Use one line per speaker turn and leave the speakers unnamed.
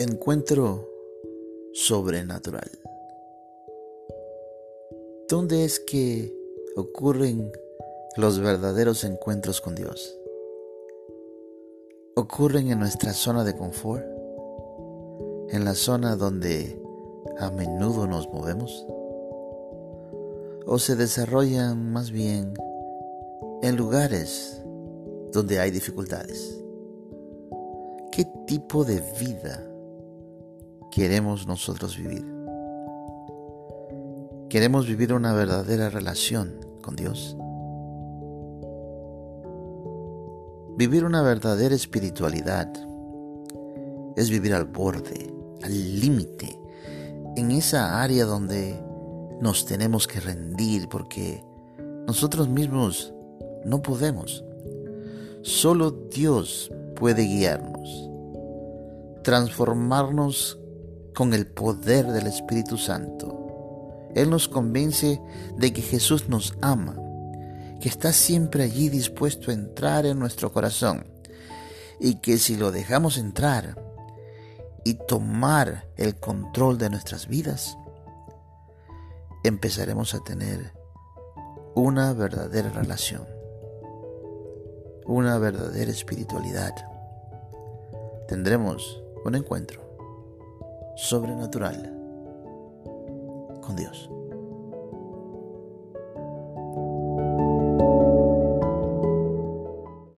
encuentro sobrenatural. ¿Dónde es que ocurren los verdaderos encuentros con Dios? ¿Ocurren en nuestra zona de confort? ¿En la zona donde a menudo nos movemos? ¿O se desarrollan más bien en lugares donde hay dificultades? ¿Qué tipo de vida queremos nosotros vivir? ¿Queremos vivir una verdadera relación con Dios? Vivir una verdadera espiritualidad es vivir al borde, al límite, en esa área donde nos tenemos que rendir porque nosotros mismos no podemos. Solo Dios puede guiarnos, transformarnos con el poder del Espíritu Santo él nos convence de que Jesús nos ama, que está siempre allí dispuesto a entrar en nuestro corazón y que si lo dejamos entrar y tomar el control de nuestras vidas, empezaremos a tener una verdadera relación, una verdadera espiritualidad. Tendremos un encuentro sobrenatural con Dios.